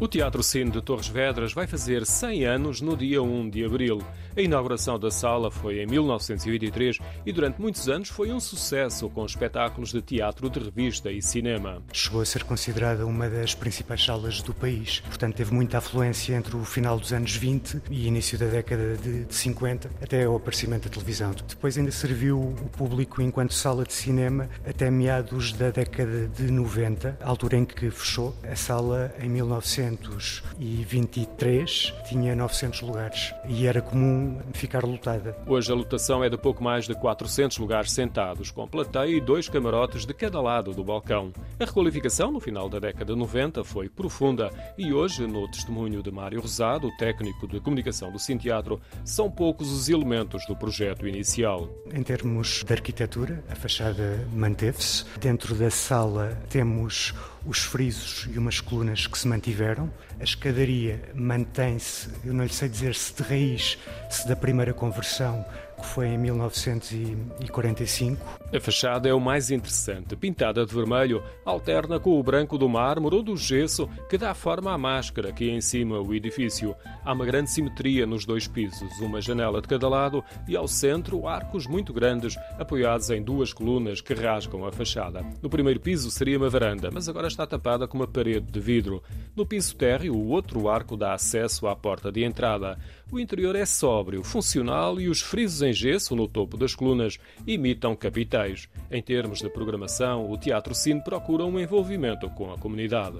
O Teatro Cine de Torres Vedras vai fazer 100 anos no dia 1 de abril. A inauguração da sala foi em 1983 e durante muitos anos foi um sucesso com espetáculos de teatro de revista e cinema. Chegou a ser considerada uma das principais salas do país, portanto teve muita afluência entre o final dos anos 20 e início da década de, 50 até o aparecimento da televisão. Depois ainda serviu o público enquanto sala de cinema até meados da década de 90, altura em que fechou a sala em 1900 1923 tinha 900 lugares e era comum ficar lotada. Hoje a lotação é de pouco mais de 400 lugares sentados, com plateia e dois camarotes de cada lado do balcão. A requalificação no final da década de 90 foi profunda e hoje, no testemunho de Mário Rosado, técnico de comunicação do Teatro, são poucos os elementos do projeto inicial. Em termos de arquitetura, a fachada manteve-se. Dentro da sala temos os frisos e umas colunas que se mantiveram. A escadaria mantém-se, eu não lhe sei dizer se de raiz, se da primeira conversão, que foi em 1945. A fachada é o mais interessante. Pintada de vermelho, alterna com o branco do mármore ou do gesso que dá forma à máscara que é em cima o edifício. Há uma grande simetria nos dois pisos, uma janela de cada lado e ao centro arcos muito grandes apoiados em duas colunas que rasgam a fachada. No primeiro piso seria uma varanda, mas agora está tapada com uma parede de vidro. No piso térreo, o outro arco dá acesso à porta de entrada. O interior é sóbrio, funcional e os frisos em gesso no topo das colunas imitam capitais. Em termos de programação, o Teatro Cine procura um envolvimento com a comunidade.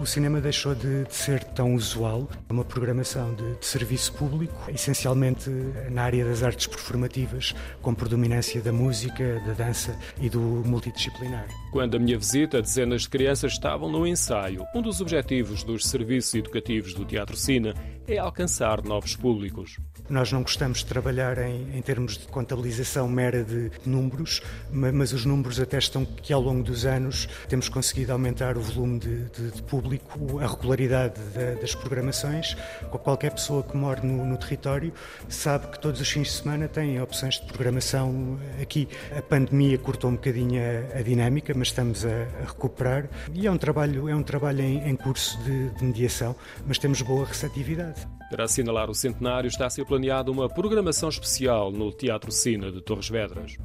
O cinema deixou de, de ser tão usual, uma programação de, de, serviço público, essencialmente na área das artes performativas, com predominância da música, da dança e do multidisciplinar. Quando a minha visita, dezenas de crianças estavam no ensaio. Um dos objetivos dos serviços educativos do Teatro Cine é alcançar novos públicos. Nós não gostamos de trabalhar em, em termos de contabilização mera de números, mas os números atestam que ao longo dos anos temos conseguido aumentar o volume de, de, de público, a regularidade da, das programações. Qualquer pessoa que mora no, no, território sabe que todos os fins de semana têm opções de programação aqui. A pandemia cortou um bocadinho a, a dinâmica, mas estamos a, a, recuperar e é um trabalho, é um trabalho em, em curso de, de mediação, mas temos boa receptividade. Para assinalar o centenário está a ser planeada uma programação especial no Teatro Cine de Torres Vedras.